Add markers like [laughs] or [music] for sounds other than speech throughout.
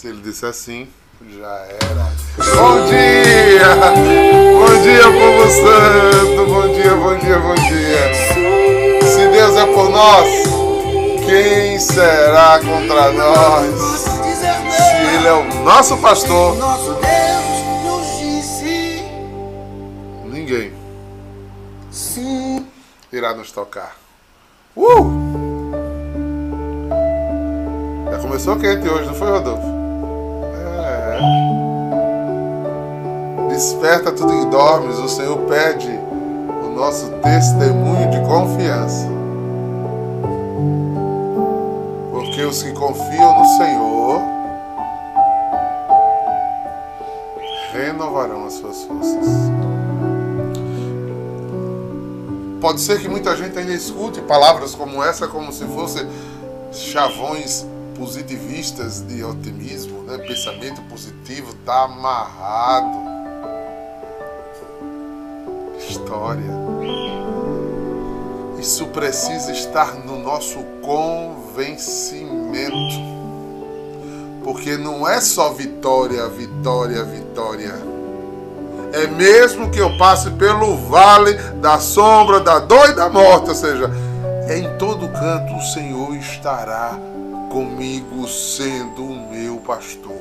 Se ele disser assim, já era. Bom dia! Bom dia, povo santo! Bom dia, bom dia, bom dia! Se Deus é por nós, quem será contra nós? Se Ele é o nosso pastor, ninguém irá nos tocar. Uh! Já começou quente hoje, não foi, Rodolfo? É. Desperta tudo que dormes, o Senhor pede o nosso testemunho de confiança. Porque os que confiam no Senhor renovarão as suas forças. Pode ser que muita gente ainda escute palavras como essa como se fossem chavões positivistas de otimismo, né? pensamento positivo está amarrado. História. Isso precisa estar no nosso convencimento. Porque não é só vitória, vitória, vitória. É mesmo que eu passe pelo vale da sombra da dor e da morte, ou seja, em todo canto o Senhor estará comigo sendo o meu pastor.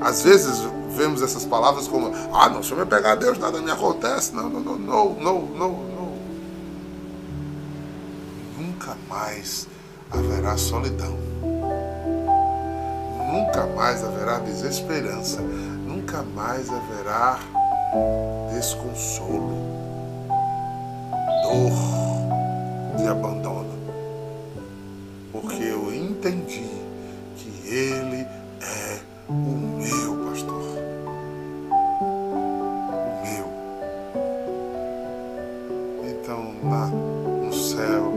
Às vezes vemos essas palavras como: Ah, não, se eu me pegar a Deus, nada me acontece. Não, não, não, não, não, não, não. Nunca mais haverá solidão. Nunca mais haverá desesperança. Nunca mais haverá desconsolo, dor de abandono. Porque eu entendi que Ele é o meu pastor. O meu. Então, no céu,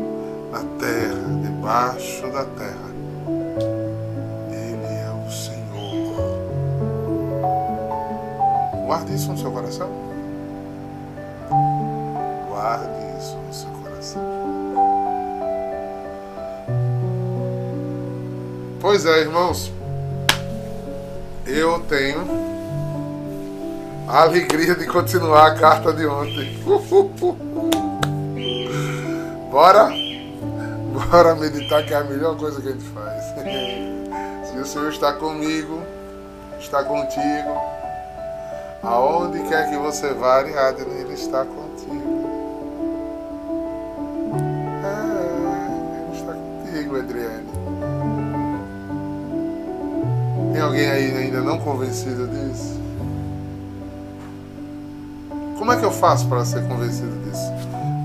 na terra, debaixo da terra, Ele é o Senhor. Guarde isso no seu coração. Guarde Pois é, irmãos. Eu tenho a alegria de continuar a carta de ontem. [laughs] Bora? Bora meditar que é a melhor coisa que a gente faz. [laughs] Se o Senhor está comigo, está contigo, aonde quer que você vá, Ele está contigo. É, Ele está contigo, Adriane. Tem alguém aí ainda não convencido disso? Como é que eu faço para ser convencido disso?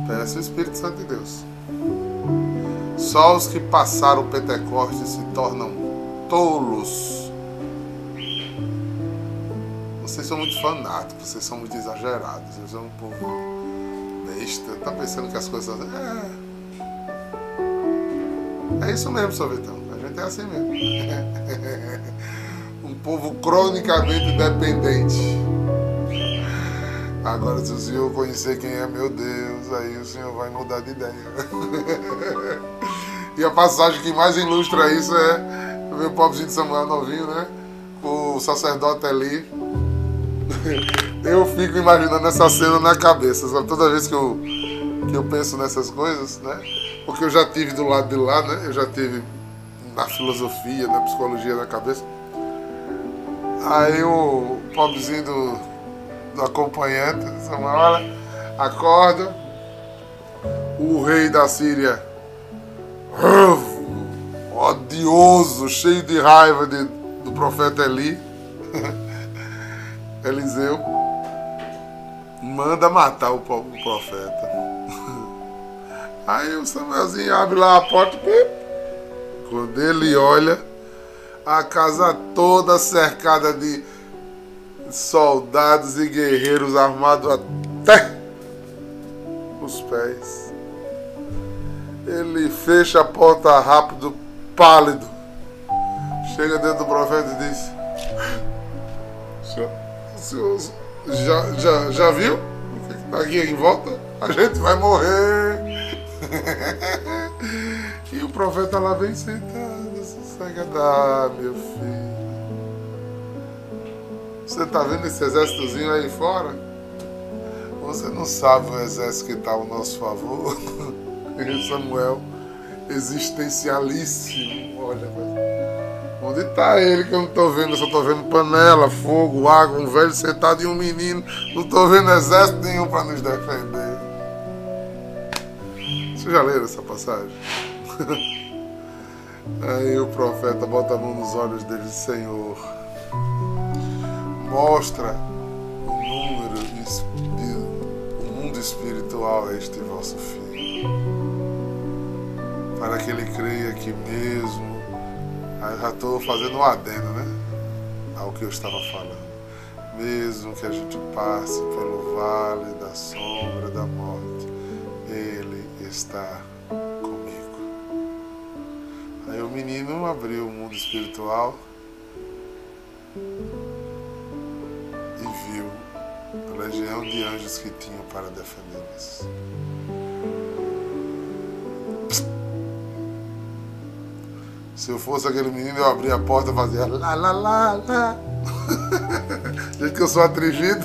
Peça o Espírito Santo de Deus. Só os que passaram o Pentecoste se tornam tolos. Vocês são muito fanáticos, vocês são muito exagerados, vocês são um povo besta. Tá pensando que as coisas. É, é isso mesmo, sorvetão. A gente é assim mesmo. [laughs] povo cronicamente dependente. Agora, se o Senhor conhecer quem é meu Deus, aí o Senhor vai mudar de ideia. [laughs] e a passagem que mais ilustra isso é o pobrezinho de Samuel novinho, né? O sacerdote ali. Eu fico imaginando essa cena na cabeça, sabe? Toda vez que eu, que eu penso nessas coisas, né? Porque eu já tive do lado de lá, né? Eu já tive na filosofia, na psicologia na cabeça. Aí o pobrezinho do, do acompanhante, Samuel, olha, acorda, o rei da Síria, odioso, cheio de raiva de, do profeta Eli, [laughs] Eliseu, manda matar o, o profeta. [laughs] Aí o Samuelzinho abre lá a porta, quando ele olha, a casa toda cercada de soldados e guerreiros armados até os pés. Ele fecha a porta rápido, pálido. Chega dentro do profeta e diz: Senhor, já, já, já viu que está aqui em volta? A gente vai morrer. [laughs] e o profeta lá vem sentado, ah, meu filho. Você tá vendo esse exércitozinho aí fora? Você não sabe o exército que está ao nosso favor. [laughs] Samuel, existencialíssimo. Olha, onde está ele que eu não estou vendo? Eu só estou vendo panela, fogo, água, um velho sentado e um menino. Não estou vendo exército nenhum para nos defender. Vocês já leram essa passagem? [laughs] Aí o profeta bota a mão nos olhos dele, Senhor, mostra o número, o mundo espiritual a este vosso filho, para que ele creia que mesmo, aí já estou fazendo um adendo, né, ao que eu estava falando, mesmo que a gente passe pelo vale da sombra da morte, ele está Aí o menino abriu o mundo espiritual e viu a legião de anjos que tinham para defendê-los. Se eu fosse aquele menino, eu abria a porta e fazia lá, lá, lá, lá. [laughs] Gente que eu sou atrevido. [laughs]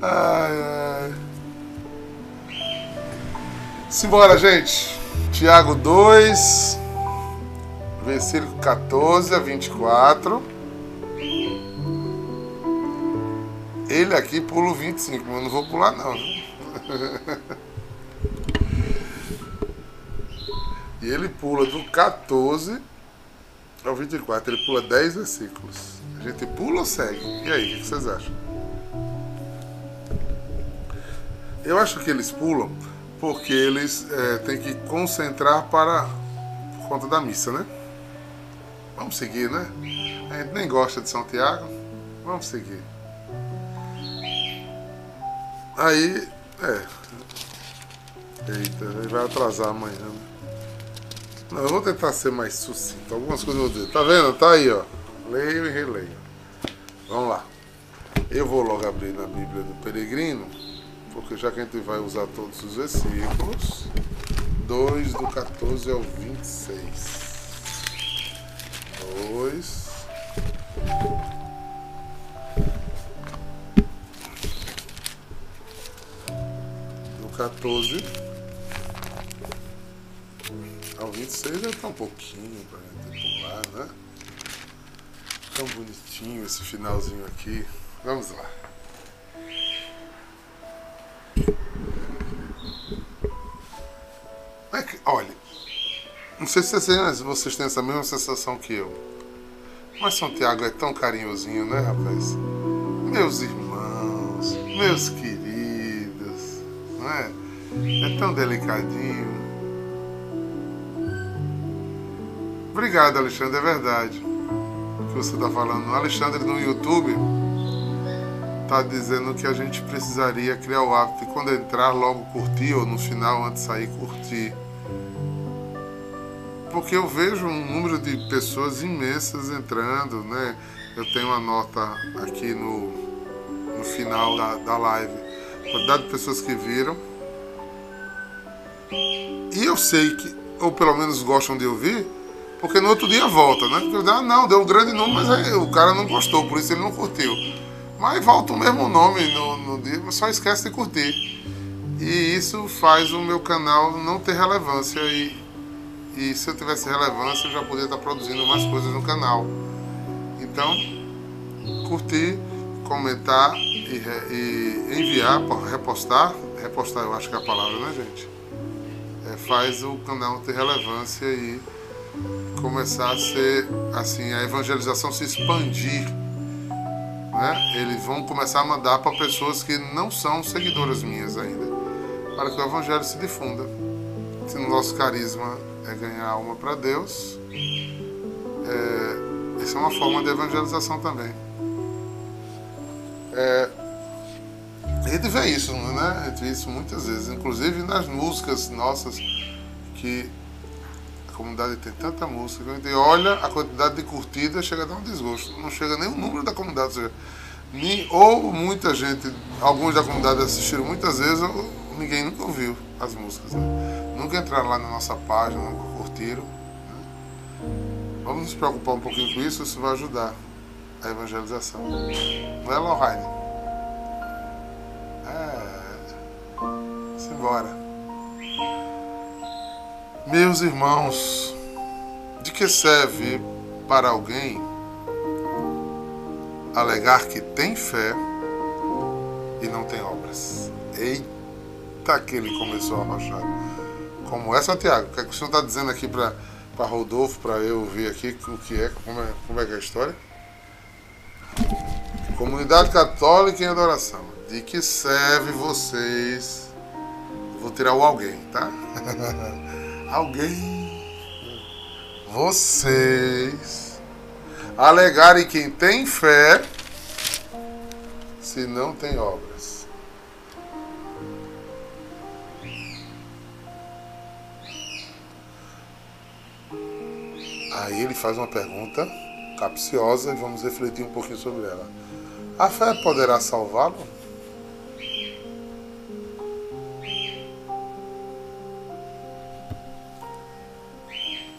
ai, ai. Simbora, gente. Tiago 2, versículo 14 a 24. Ele aqui pula o 25, mas eu não vou pular não. [laughs] e ele pula do 14 ao 24. Ele pula 10 versículos. A gente pula ou segue? E aí, o que vocês acham? Eu acho que eles pulam porque eles é, têm que concentrar para por conta da missa, né? Vamos seguir, né? A gente nem gosta de São Tiago, vamos seguir. Aí, é. Eita, ele vai atrasar amanhã. Né? Não, eu vou tentar ser mais sucinto. Algumas coisas eu vou dizer. Tá vendo? Tá aí, ó. Leio e releio. Vamos lá. Eu vou logo abrir na Bíblia do Peregrino porque já que a gente vai usar todos os versículos, 2 do 14 ao 26. 2 do 14 ao 26 já tá um pouquinho pra gente pular, né? Tão bonitinho esse finalzinho aqui. Vamos lá. Não sei se vocês têm essa mesma sensação que eu. Mas São Tiago é tão carinhosinho, né, rapaz? Meus irmãos, meus queridos, não é? É tão delicadinho. Obrigado, Alexandre, é verdade. O que você está falando. O Alexandre no YouTube está dizendo que a gente precisaria criar o hábito de quando entrar logo curtir ou no final antes de sair curtir porque eu vejo um número de pessoas imensas entrando, né? Eu tenho uma nota aqui no, no final da, da live, quantidade de pessoas que viram. E eu sei que, ou pelo menos gostam de ouvir, porque no outro dia volta, né? Porque, ah, não, deu um grande número, mas aí, o cara não gostou, por isso ele não curtiu. Mas volta o mesmo nome no, no dia, só esquece de curtir. E isso faz o meu canal não ter relevância. E, e se eu tivesse relevância, eu já poderia estar produzindo mais coisas no canal. Então, curtir, comentar e, e enviar, repostar, repostar eu acho que é a palavra, né gente? É, faz o canal ter relevância e começar a ser, assim, a evangelização se expandir. Né? Eles vão começar a mandar para pessoas que não são seguidoras minhas ainda, para que o evangelho se difunda. Se no nosso carisma é ganhar alma para Deus. É, essa é uma forma de evangelização também. É, a gente vê isso, né? A gente vê isso muitas vezes, inclusive nas músicas nossas, que a comunidade tem tanta música, a gente olha a quantidade de curtidas, chega a dar um desgosto. Não chega nem o número da comunidade. Ou, seja, nem, ou muita gente, alguns da comunidade assistiram muitas vezes, ou ninguém nunca ouviu as músicas. Né? Nunca entraram lá na nossa página, nunca curtiram. Né? Vamos nos preocupar um pouquinho com isso, isso vai ajudar a evangelização. Não é, Lohane? É. Simbora. Meus irmãos, de que serve para alguém alegar que tem fé e não tem obras? Eita, que ele começou a arrochar. Como é, Santiago? O que, é que o senhor está dizendo aqui para Rodolfo, para eu ver aqui o que é, como é, como é que é a história? Comunidade Católica em Adoração. De que serve vocês? Vou tirar o alguém, tá? [laughs] alguém. Vocês alegarem quem tem fé se não tem obras. Aí ele faz uma pergunta capciosa e vamos refletir um pouquinho sobre ela. A fé poderá salvá-lo?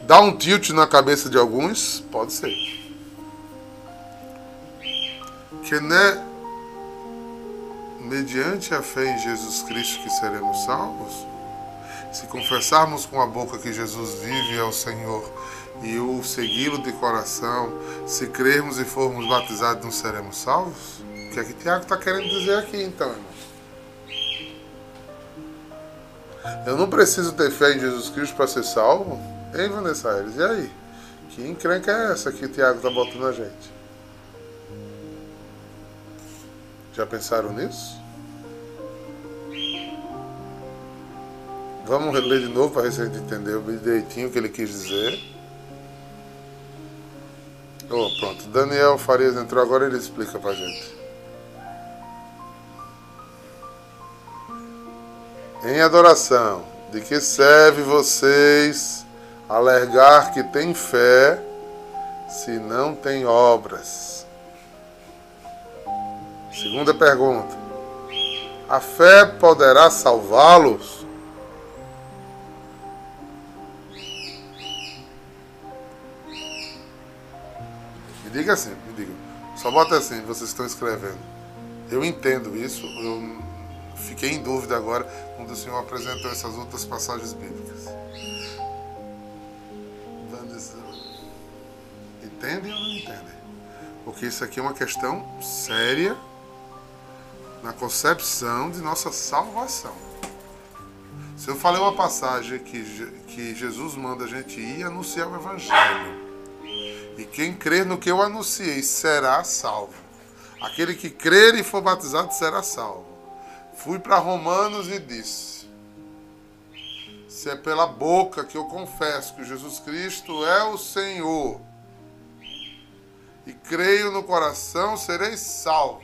Dá um tilt na cabeça de alguns? Pode ser. Que né mediante a fé em Jesus Cristo que seremos salvos? Se confessarmos com a boca que Jesus vive é o Senhor e o segui-lo de coração, se crermos e formos batizados, não seremos salvos? O que é que Tiago está querendo dizer aqui então, irmão? Eu não preciso ter fé em Jesus Cristo para ser salvo? Hein, Vanessa Aires? E aí? Que encrenca é essa que o Tiago está botando a gente? Já pensaram nisso? Vamos ler de novo para a gente entendeu direitinho o que ele quis dizer. Oh, pronto. Daniel Farias entrou agora ele explica pra gente. Em adoração, de que serve vocês alegar que tem fé se não tem obras? Segunda pergunta. A fé poderá salvá-los? Diga assim, me diga. Só bota assim, vocês estão escrevendo. Eu entendo isso, eu fiquei em dúvida agora quando o Senhor apresentou essas outras passagens bíblicas. Entendem ou não entendem? Porque isso aqui é uma questão séria na concepção de nossa salvação. Se eu falei uma passagem que, que Jesus manda a gente ir anunciar o Evangelho, e quem crer no que eu anunciei será salvo. Aquele que crer e for batizado será salvo. Fui para Romanos e disse: Se é pela boca que eu confesso que Jesus Cristo é o Senhor, e creio no coração, serei salvo.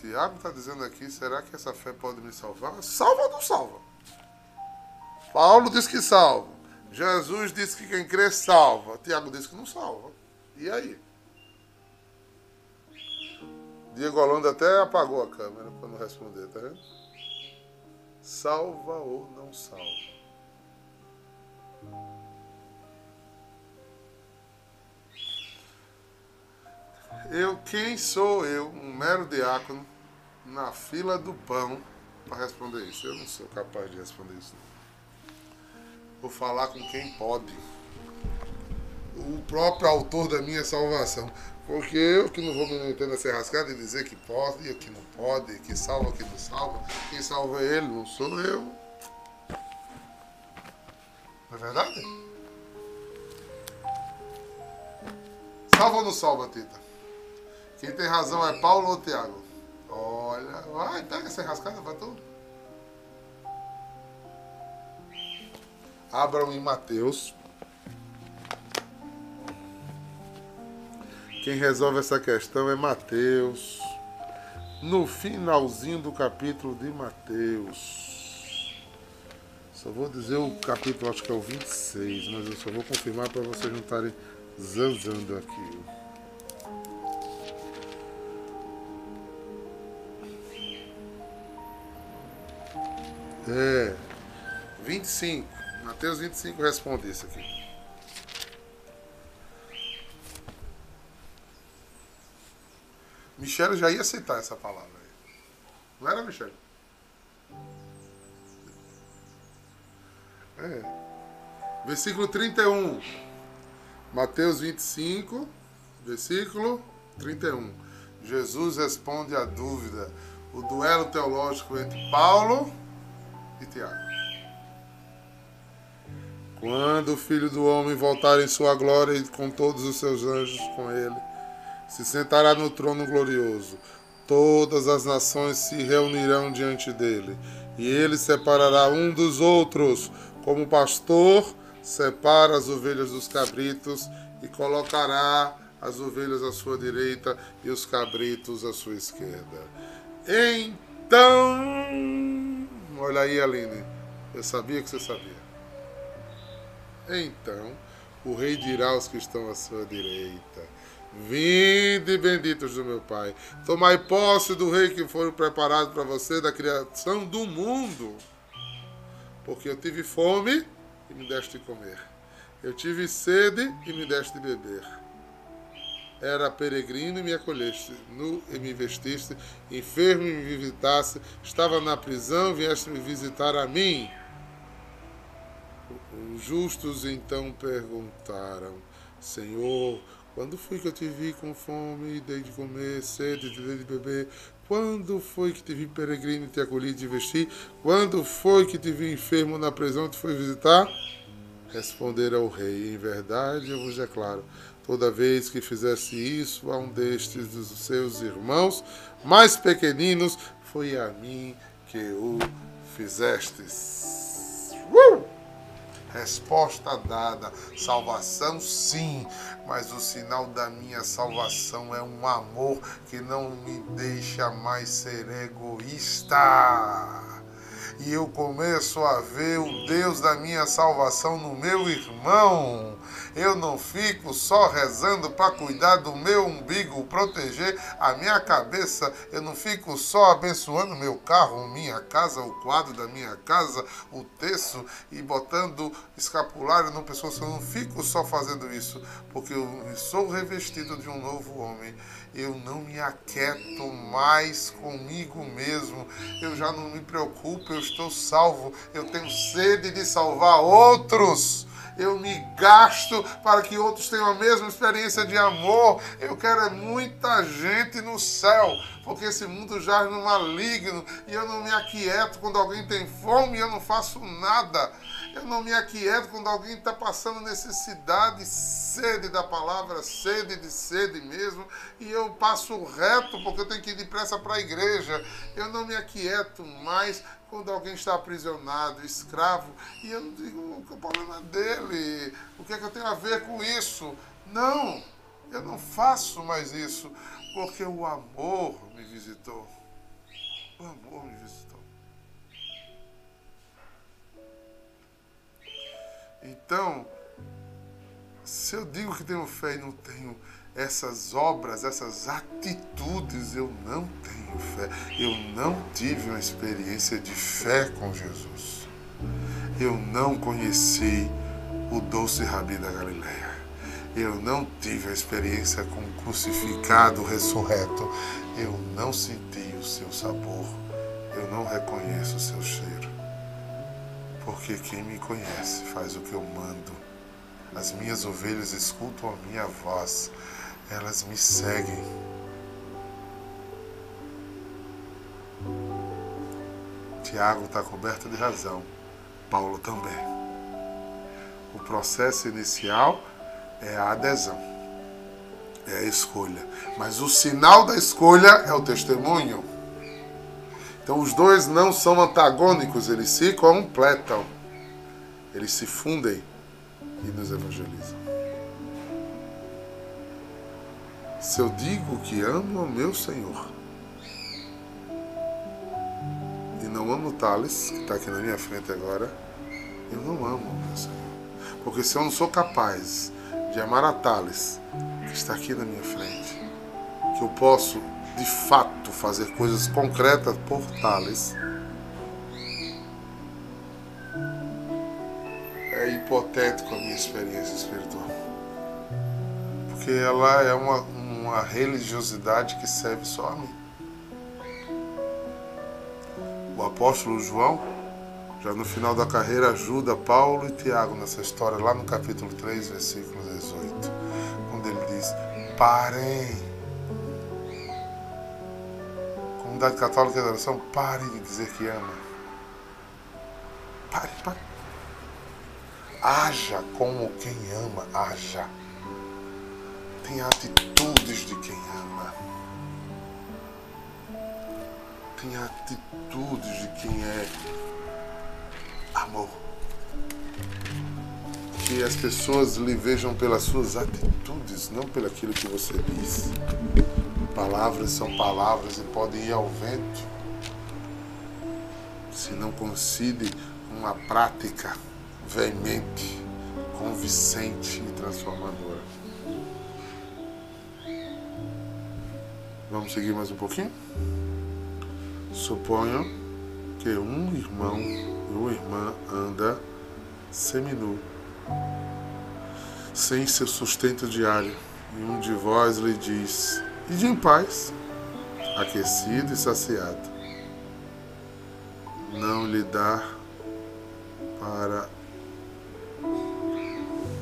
Tiago está dizendo aqui: será que essa fé pode me salvar? Salva ou não salva? Paulo diz que salva. Jesus disse que quem crê salva. Tiago disse que não salva. E aí? Diego Holanda até apagou a câmera para não responder, tá vendo? Salva ou não salva? Eu, quem sou eu, um mero diácono, na fila do pão, para responder isso? Eu não sou capaz de responder isso. Não. Vou falar com quem pode. O próprio autor da minha salvação. Porque eu que não vou me meter nessa rascada e dizer que pode e que não pode, que salva, que não salva. Quem salva é ele, não sou eu. Não é verdade? Salva ou não salva, Tita? Quem tem razão é Paulo ou Tiago? Olha, vai, pega essa rascada para tudo. Abram em Mateus. Quem resolve essa questão é Mateus. No finalzinho do capítulo de Mateus. Só vou dizer o capítulo, acho que é o 26, mas eu só vou confirmar para vocês não estarem zanzando aqui. É, 25. Mateus 25 responde isso aqui. Michele já ia aceitar essa palavra. Aí. Não era, Michele? É. Versículo 31. Mateus 25, versículo 31. Jesus responde a dúvida, o duelo teológico entre Paulo e Tiago. Quando o Filho do Homem voltar em sua glória e com todos os seus anjos com ele, se sentará no trono glorioso. Todas as nações se reunirão diante dele, e ele separará um dos outros, como o pastor separa as ovelhas dos cabritos, e colocará as ovelhas à sua direita e os cabritos à sua esquerda. Então, olha aí, Aline, eu sabia que você sabia. Então, o rei dirá aos que estão à sua direita: Vinde, benditos do meu Pai, tomai posse do rei que foi preparado para você da criação do mundo. Porque eu tive fome e me deste de comer. Eu tive sede e me deste de beber. Era peregrino e me acolheste, nu e me vestiste, enfermo e me visitaste, estava na prisão, vieste me visitar a mim. Os justos então perguntaram: Senhor, quando foi que eu te vi com fome dei de comer, sede dei de beber? Quando foi que te vi peregrino e te acolhi te vesti? Quando foi que te vi enfermo na prisão e te foi visitar? Responderam ao rei: Em verdade eu vos declaro, toda vez que fizesse isso a um destes dos seus irmãos mais pequeninos, foi a mim que o fizestes. Resposta dada. Salvação, sim, mas o sinal da minha salvação é um amor que não me deixa mais ser egoísta. E eu começo a ver o Deus da minha salvação no meu irmão. Eu não fico só rezando para cuidar do meu umbigo, proteger a minha cabeça. Eu não fico só abençoando meu carro, minha casa, o quadro da minha casa, o terço e botando escapulário no pescoço. Eu não fico só fazendo isso, porque eu sou revestido de um novo homem. Eu não me aquieto mais comigo mesmo. Eu já não me preocupo, eu estou salvo. Eu tenho sede de salvar outros eu me gasto para que outros tenham a mesma experiência de amor. Eu quero é muita gente no céu, porque esse mundo jaz no maligno e eu não me aquieto quando alguém tem fome e eu não faço nada. Eu não me aquieto quando alguém está passando necessidade, sede da palavra, sede de sede mesmo, e eu passo reto porque eu tenho que ir depressa para a igreja. Eu não me aquieto mais quando alguém está aprisionado, escravo, e eu não digo o problema dele, o que é que eu tenho a ver com isso? Não, eu não faço mais isso, porque o amor me visitou. O amor me visitou. Então, se eu digo que tenho fé e não tenho essas obras, essas atitudes, eu não tenho fé. Eu não tive uma experiência de fé com Jesus. Eu não conheci o doce Rabi da Galileia. Eu não tive a experiência com o crucificado ressurreto. Eu não senti o seu sabor. Eu não reconheço o seu cheiro. Porque quem me conhece faz o que eu mando. As minhas ovelhas escutam a minha voz elas me seguem. Tiago está coberto de razão, Paulo também. O processo inicial é a adesão, é a escolha. Mas o sinal da escolha é o testemunho. Então os dois não são antagônicos, eles se completam, eles se fundem e nos evangelizam. se eu digo que amo ao meu Senhor e não amo Thales, que está aqui na minha frente agora, eu não amo ao meu Senhor. Porque se eu não sou capaz de amar a Thales, que está aqui na minha frente, que eu posso de fato fazer coisas concretas por Thales, é hipotético a minha experiência espiritual. Porque ela é uma, um uma religiosidade que serve só a mim. O apóstolo João, já no final da carreira, ajuda Paulo e Tiago nessa história, lá no capítulo 3, versículo 18, quando ele diz: Parem. Comunidade Católica de Oração, pare de dizer que ama. Pare, pare. Haja como quem ama, haja. Tenha atitudes de quem ama. Tenha atitudes de quem é amor. Que as pessoas lhe vejam pelas suas atitudes, não pelo aquilo que você diz. Palavras são palavras e podem ir ao vento. Se não coincide uma prática veemente, convincente e transformadora. Vamos seguir mais um pouquinho? Suponho que um irmão ou uma irmã anda seminu, sem seu sustento diário, e um de vós lhe diz: Ide em paz, aquecido e saciado. Não lhe dá para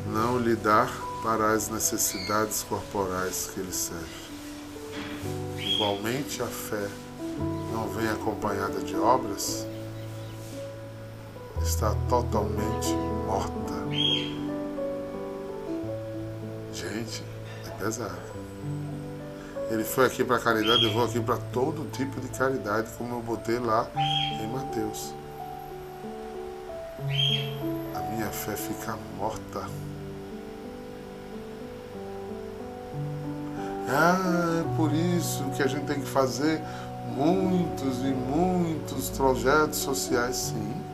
não lhe dar para as necessidades corporais que lhe serve. Igualmente a fé não vem acompanhada de obras, está totalmente morta. Gente, é pesado. Ele foi aqui para caridade, eu vou aqui para todo tipo de caridade, como eu botei lá em Mateus. A minha fé fica morta. Ah, é por isso que a gente tem que fazer muitos e muitos projetos sociais, sim.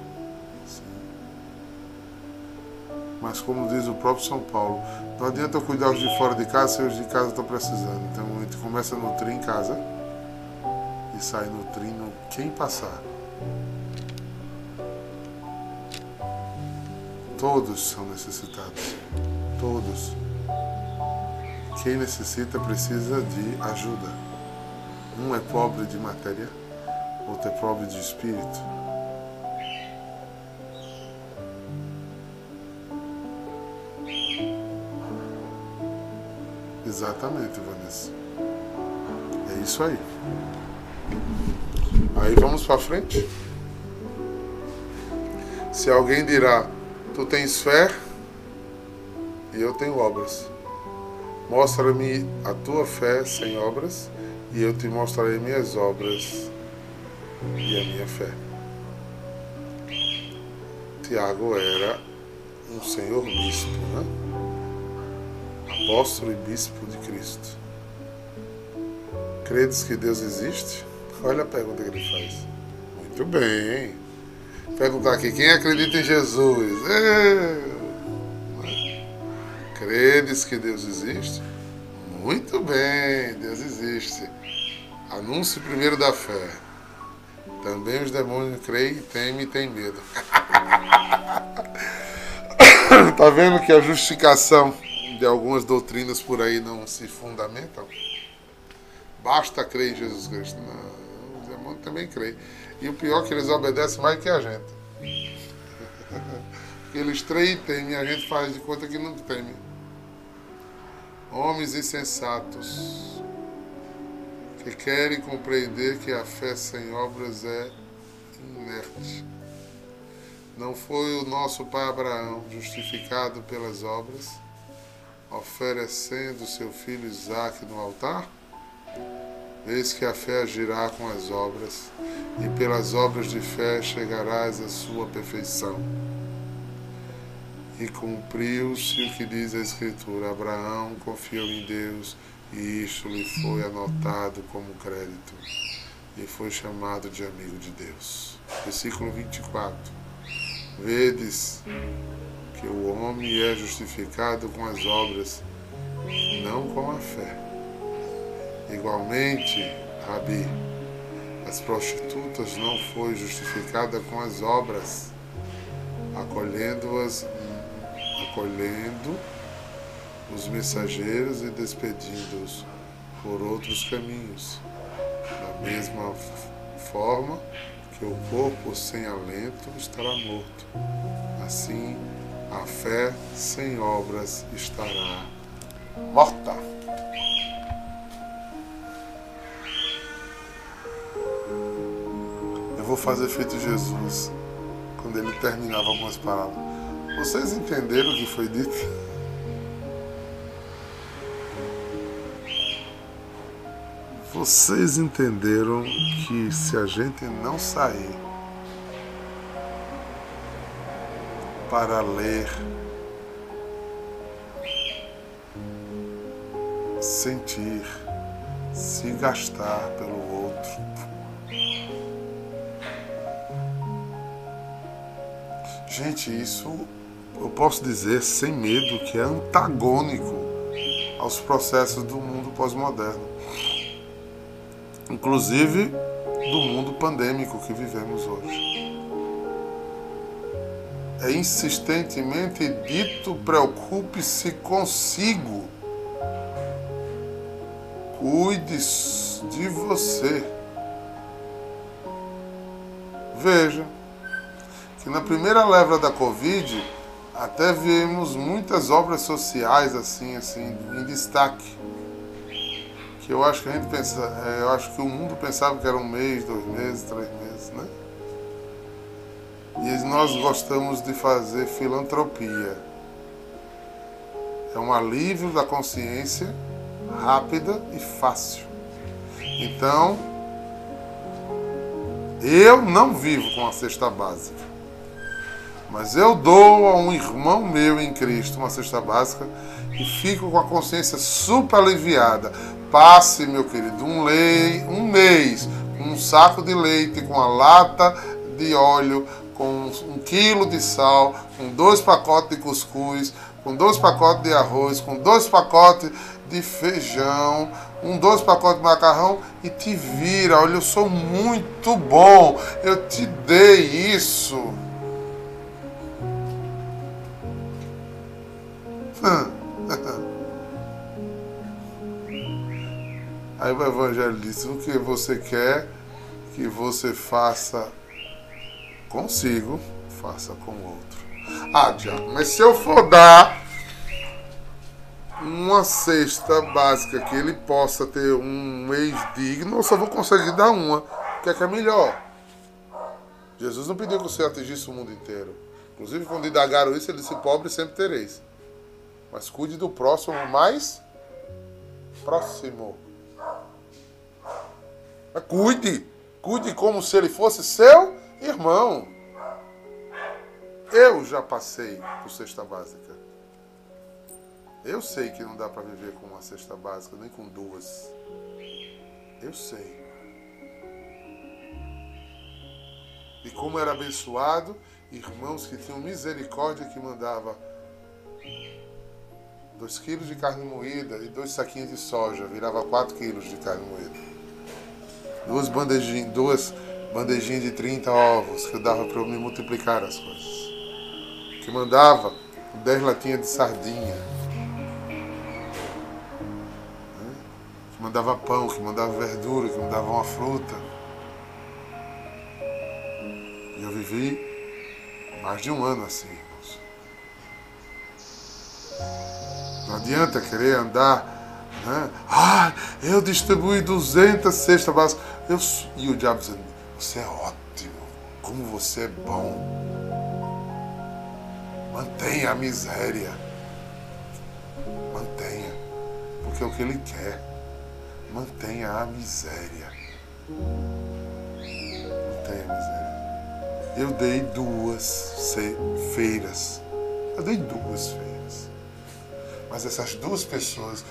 Mas como diz o próprio São Paulo, não adianta eu cuidar os de fora de casa se os de casa estão precisando. Então a gente começa a nutrir em casa e sai nutrindo quem passar. Todos são necessitados. Todos. Quem necessita precisa de ajuda. Um é pobre de matéria, outro é pobre de espírito. Exatamente, Vanessa. É isso aí. Aí vamos para frente. Se alguém dirá, tu tens fé e eu tenho obras. Mostra-me a tua fé sem obras, e eu te mostrarei minhas obras e a minha fé. Tiago era um senhor bispo, né? Apóstolo e bispo de Cristo. Credes que Deus existe? Olha a pergunta que ele faz. Muito bem. Perguntar aqui, quem acredita em Jesus? É. Credes que Deus existe? Muito bem, Deus existe. Anúncio primeiro da fé. Também os demônios creem, temem e têm medo. [laughs] tá vendo que a justificação de algumas doutrinas por aí não se fundamentam? Basta crer em Jesus Cristo. Não, os demônios também creem. E o pior é que eles obedecem mais que a gente. [laughs] Porque eles creem e temem, a gente faz de conta que não teme homens insensatos que querem compreender que a fé sem obras é inerte. Não foi o nosso pai Abraão justificado pelas obras, oferecendo seu filho Isaque no altar? Eis que a fé agirá com as obras, e pelas obras de fé chegarás à sua perfeição e cumpriu-se o que diz a Escritura: Abraão confiou em Deus e isto lhe foi anotado como crédito e foi chamado de amigo de Deus. Versículo 24. Vedes que o homem é justificado com as obras, não com a fé. Igualmente, Rabi, as prostitutas não foi justificada com as obras, acolhendo-as acolhendo os mensageiros e despedindo-os por outros caminhos, da mesma forma que o corpo sem alento estará morto. Assim, a fé sem obras estará morta. Eu vou fazer feito Jesus quando ele terminava algumas palavras. Vocês entenderam o que foi dito? Vocês entenderam que se a gente não sair para ler, sentir, se gastar pelo outro, gente, isso eu posso dizer sem medo que é antagônico aos processos do mundo pós-moderno. Inclusive do mundo pandêmico que vivemos hoje. É insistentemente dito: preocupe-se consigo, cuide de você. Veja que na primeira leva da Covid até vimos muitas obras sociais assim, assim, em destaque que eu acho que a gente pensa, é, eu acho que o mundo pensava que era um mês, dois meses, três meses? E nós gostamos de fazer filantropia. É um alívio da consciência rápida e fácil. Então, eu não vivo com a cesta básica. Mas eu dou a um irmão meu em Cristo uma cesta básica e fico com a consciência super aliviada, Passe, meu querido, um, lei, um mês um saco de leite, com a lata de óleo, com um quilo de sal, com dois pacotes de cuscuz, com dois pacotes de arroz, com dois pacotes de feijão, um dois pacotes de macarrão e te vira. Olha, eu sou muito bom. Eu te dei isso. [laughs] Aí o Evangelho diz: o que você quer que você faça consigo, faça com outro. Ah, Tiago, mas se eu for dar uma cesta básica que ele possa ter um mês digno, eu só vou conseguir dar uma. O que é que é melhor? Jesus não pediu que você atingisse o mundo inteiro. Inclusive, quando indagaram isso, ele disse: pobre sempre tereis. Mas cuide do próximo mais próximo. Mas cuide, cuide como se ele fosse seu irmão. Eu já passei por cesta básica. Eu sei que não dá para viver com uma cesta básica, nem com duas. Eu sei. E como era abençoado, irmãos que tinham misericórdia que mandava dois quilos de carne moída e dois saquinhos de soja, virava quatro quilos de carne moída duas bandejinhas, duas bandejinhas de 30 ovos que dava para eu me multiplicar as coisas. Que mandava 10 latinhas de sardinha. Que mandava pão, que mandava verdura, que mandava uma fruta. E eu vivi mais de um ano assim, irmãos. Não adianta querer andar né? Ah, eu distribuí 200 cestas básicas. Eu, e o diabo dizendo, você é ótimo, como você é bom. Mantenha a miséria. Mantenha. Porque é o que ele quer. Mantenha a miséria. Mantenha a miséria. Eu dei duas feiras. Eu dei duas feiras. Mas essas duas pessoas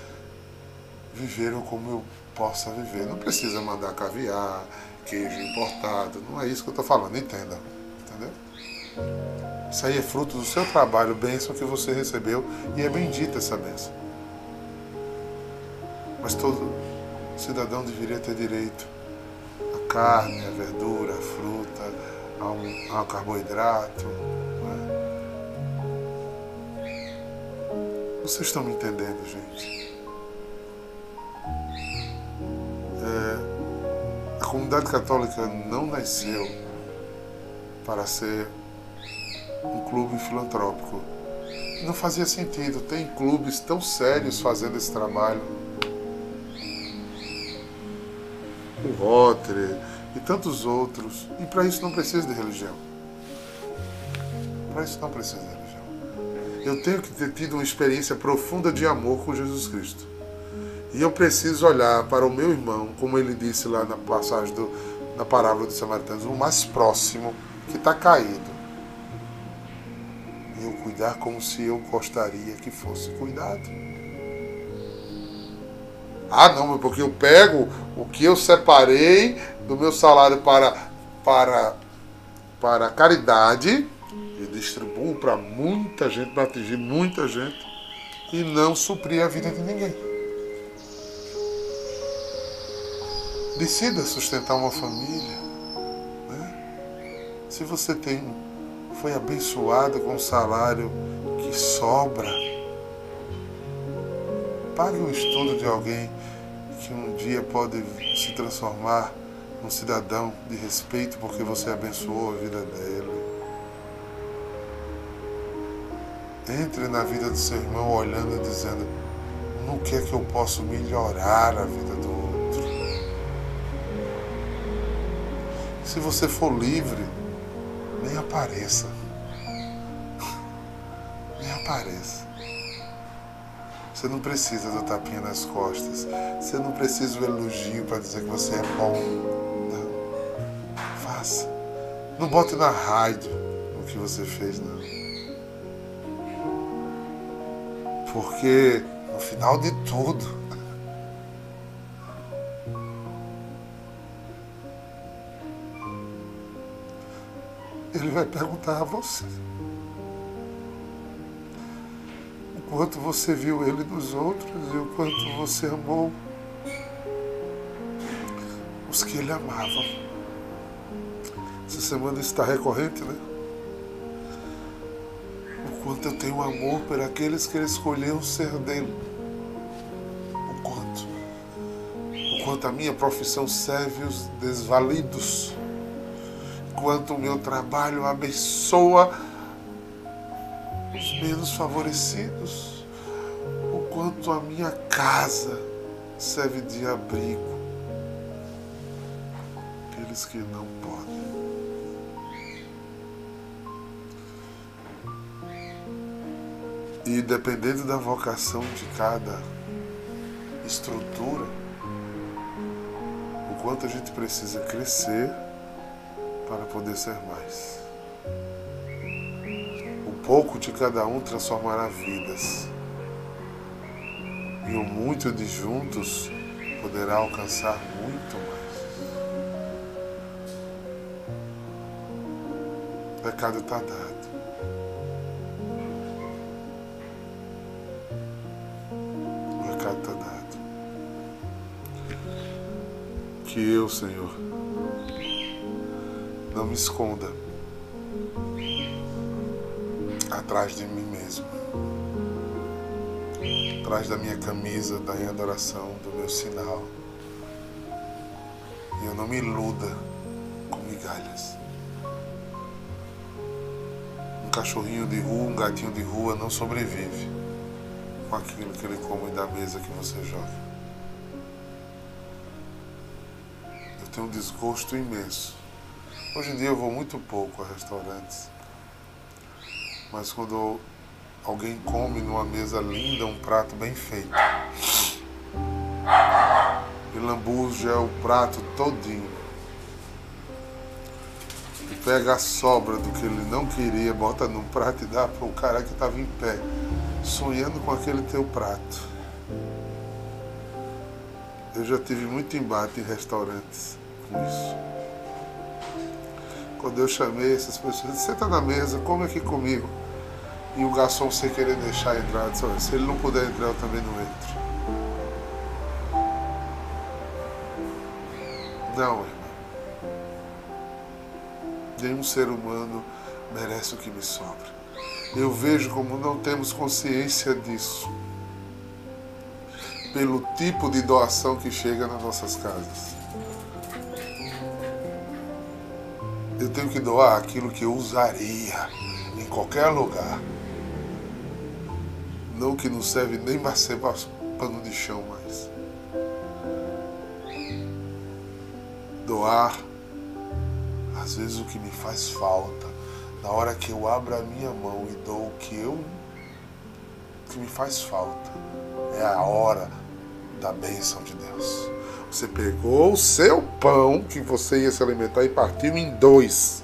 viveram como eu possa viver. Não precisa mandar caviar, queijo importado, não é isso que eu estou falando, entenda. Entendeu? Isso aí é fruto do seu trabalho, bênção que você recebeu e é bendita essa bênção. Mas todo cidadão deveria ter direito à carne, à verdura, à fruta, a um, a carboidrato. É? Vocês estão me entendendo, gente? Comunidade católica não nasceu para ser um clube filantrópico. Não fazia sentido. Tem clubes tão sérios fazendo esse trabalho. O Rotary e tantos outros. E para isso não precisa de religião. Para isso não precisa de religião. Eu tenho que ter tido uma experiência profunda de amor com Jesus Cristo. E eu preciso olhar para o meu irmão, como ele disse lá na passagem do, na parábola dos samaritanos, o mais próximo que está caído. E eu cuidar como se eu gostaria que fosse cuidado. Ah, não, porque eu pego o que eu separei do meu salário para, para, para caridade e distribuo para muita gente, para atingir muita gente e não suprir a vida de ninguém. Decida sustentar uma família. Né? Se você tem, foi abençoado com um salário que sobra, pague o estudo de alguém que um dia pode se transformar num cidadão de respeito porque você abençoou a vida dele. Entre na vida do seu irmão olhando e dizendo: no que é que eu posso melhorar a vida do outro? Se você for livre, nem apareça. Nem apareça. Você não precisa do tapinha nas costas. Você não precisa do elogio para dizer que você é bom. Não. Faça. Não bote na rádio o que você fez, não. Porque no final de tudo, Ele vai perguntar a você. O quanto você viu ele nos outros e o quanto você amou os que ele amava. Essa semana está recorrente, né? O quanto eu tenho amor por aqueles que ele escolheu ser dele. O quanto. O quanto a minha profissão serve os desvalidos quanto o meu trabalho abençoa os menos favorecidos, o quanto a minha casa serve de abrigo aqueles que não podem. E dependendo da vocação de cada estrutura, o quanto a gente precisa crescer para poder ser mais. O pouco de cada um transformará vidas. E o muito de juntos poderá alcançar muito mais. O pecado está dado. O pecado está dado. Que eu, Senhor, não me esconda atrás de mim mesmo, atrás da minha camisa, da minha adoração, do meu sinal. E eu não me iluda com migalhas. Um cachorrinho de rua, um gatinho de rua não sobrevive com aquilo que ele come da mesa que você joga. Eu tenho um desgosto imenso Hoje em dia eu vou muito pouco a restaurantes. Mas quando alguém come numa mesa linda um prato bem feito e lambuja o prato todinho e pega a sobra do que ele não queria, bota num prato e dá para o cara que estava em pé, sonhando com aquele teu prato. Eu já tive muito embate em restaurantes com isso. Quando eu chamei essas pessoas, senta na mesa, come aqui comigo. E o garçom sem querer deixar entrar, disse, se ele não puder entrar, eu também não entro. Não, irmão. Nenhum ser humano merece o que me sobra. Eu vejo como não temos consciência disso. Pelo tipo de doação que chega nas nossas casas. Eu tenho que doar aquilo que eu usaria em qualquer lugar. Não que não serve nem para ser pano de chão mais. Doar, às vezes, o que me faz falta. Na hora que eu abro a minha mão e dou o que eu que me faz falta. É a hora da bênção de Deus. Você pegou o seu pão que você ia se alimentar e partiu em dois.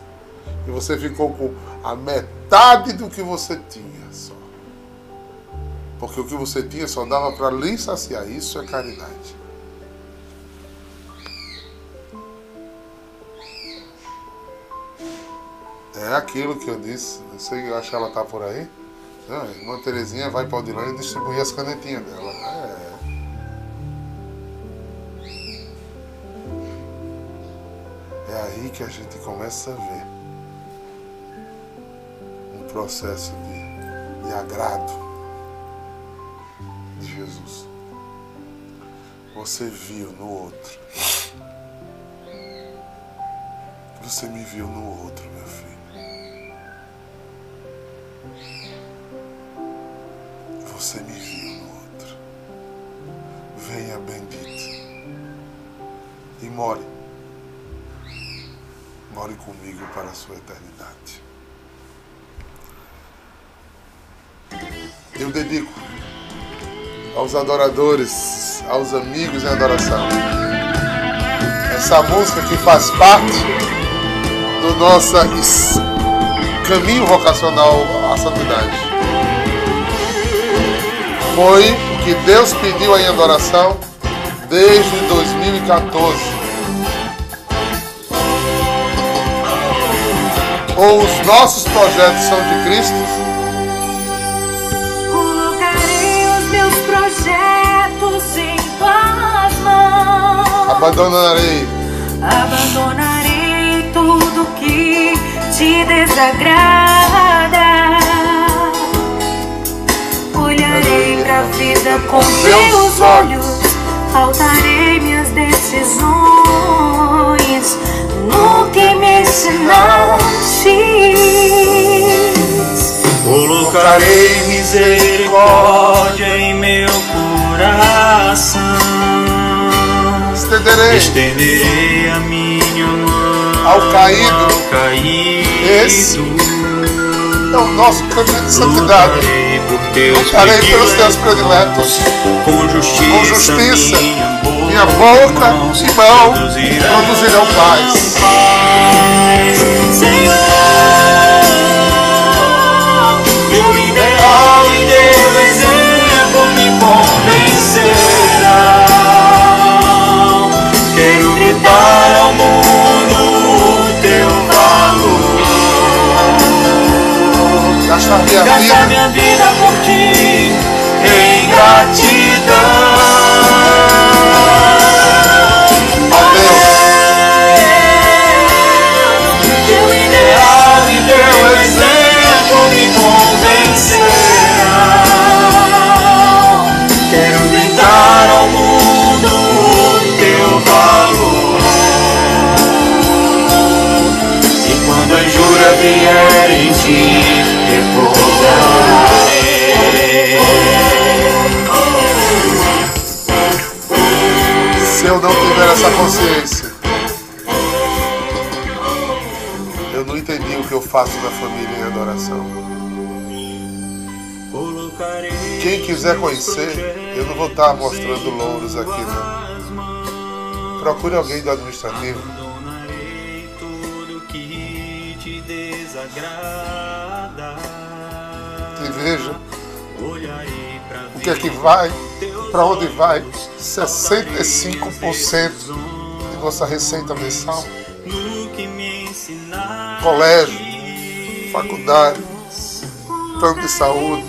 E você ficou com a metade do que você tinha só. Porque o que você tinha só dava para lhe saciar. Isso é caridade. É aquilo que eu disse. Não sei, eu acho que ela tá por aí. Não, irmã Terezinha vai para o Odilândia distribuir as canetinhas dela. É. É aí que a gente começa a ver um processo de, de agrado de Jesus. Você viu no outro. Você me viu no outro, meu filho. Você me viu no outro. Venha bendito e more. More comigo para a sua eternidade. Eu dedico aos adoradores, aos amigos em adoração. Essa música que faz parte do nosso caminho vocacional à santidade. Foi o que Deus pediu em adoração desde 2014. Ou os nossos projetos são de Cristo? Colocarei os meus projetos em tuas mãos. Abandonarei Abandonarei tudo que te desagrada. Olharei pra vida com Meus olhos. Pautarei minhas decisões Colocarei misericórdia em meu coração. estenderei Estenderei a minha mão Ao caído. ao caído. Esse é o nosso caminho de santidade. Lutarei pelos teus prediletos. Com justiça, Com justiça, minha boca, Minha boca e mão produzirão produzirão paz. Gastar minha Gastar minha vida por ti em gratidão. a Deus. Teu ideal e teu exemplo me convencerão. Quero gritar ao mundo o teu valor. E quando a injúria vier em ti, essa consciência, eu não entendi o que eu faço na família em adoração. Quem quiser conhecer, eu não vou estar mostrando louros aqui, não. Procure alguém do administrativo. E veja o que é que vai, para onde vai 65% de nossa receita mensal. Colégio, faculdade, plano de saúde,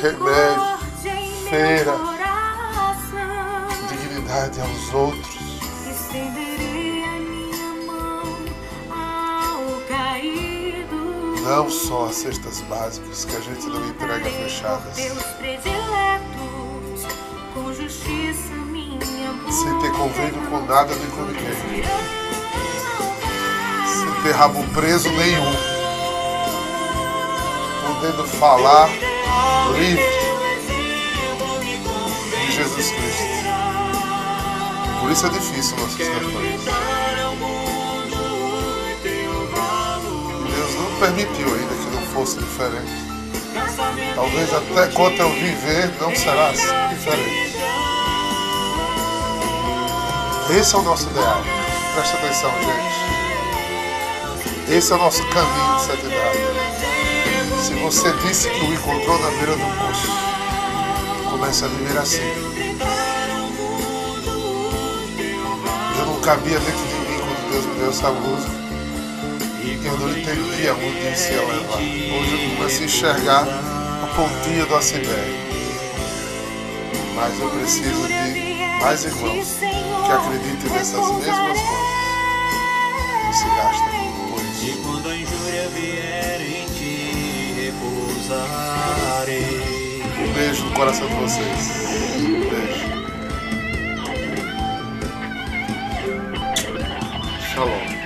remédio, feira. dignidade aos outros. Não só as cestas básicas que a gente não entrega fechadas, com justiça minha boca. sem ter convênio com nada nem com ninguém, sem ter rabo preso nenhum, podendo falar livre de Jesus Cristo. Por isso é difícil nossas campanhas. Deus não permitiu ainda que não fosse diferente. Talvez até quanto eu viver não será diferente. Esse é o nosso ideal. Presta atenção, gente. Esse é o nosso caminho de santidade. Se você disse que o encontrou na beira do poço, comece a viver assim. Eu não cabia dentro de mim quando Deus me deu essa música. E eu não entendia onde isso ia levar. Hoje eu comecei a enxergar a pontinha do iceberg. Mas eu preciso de mais irmãos que acreditem nessas mesmas coisas e se gastem por E isso. quando a injúria vier em ti, repousarei. Um beijo no coração de vocês. Um beijo. Shalom.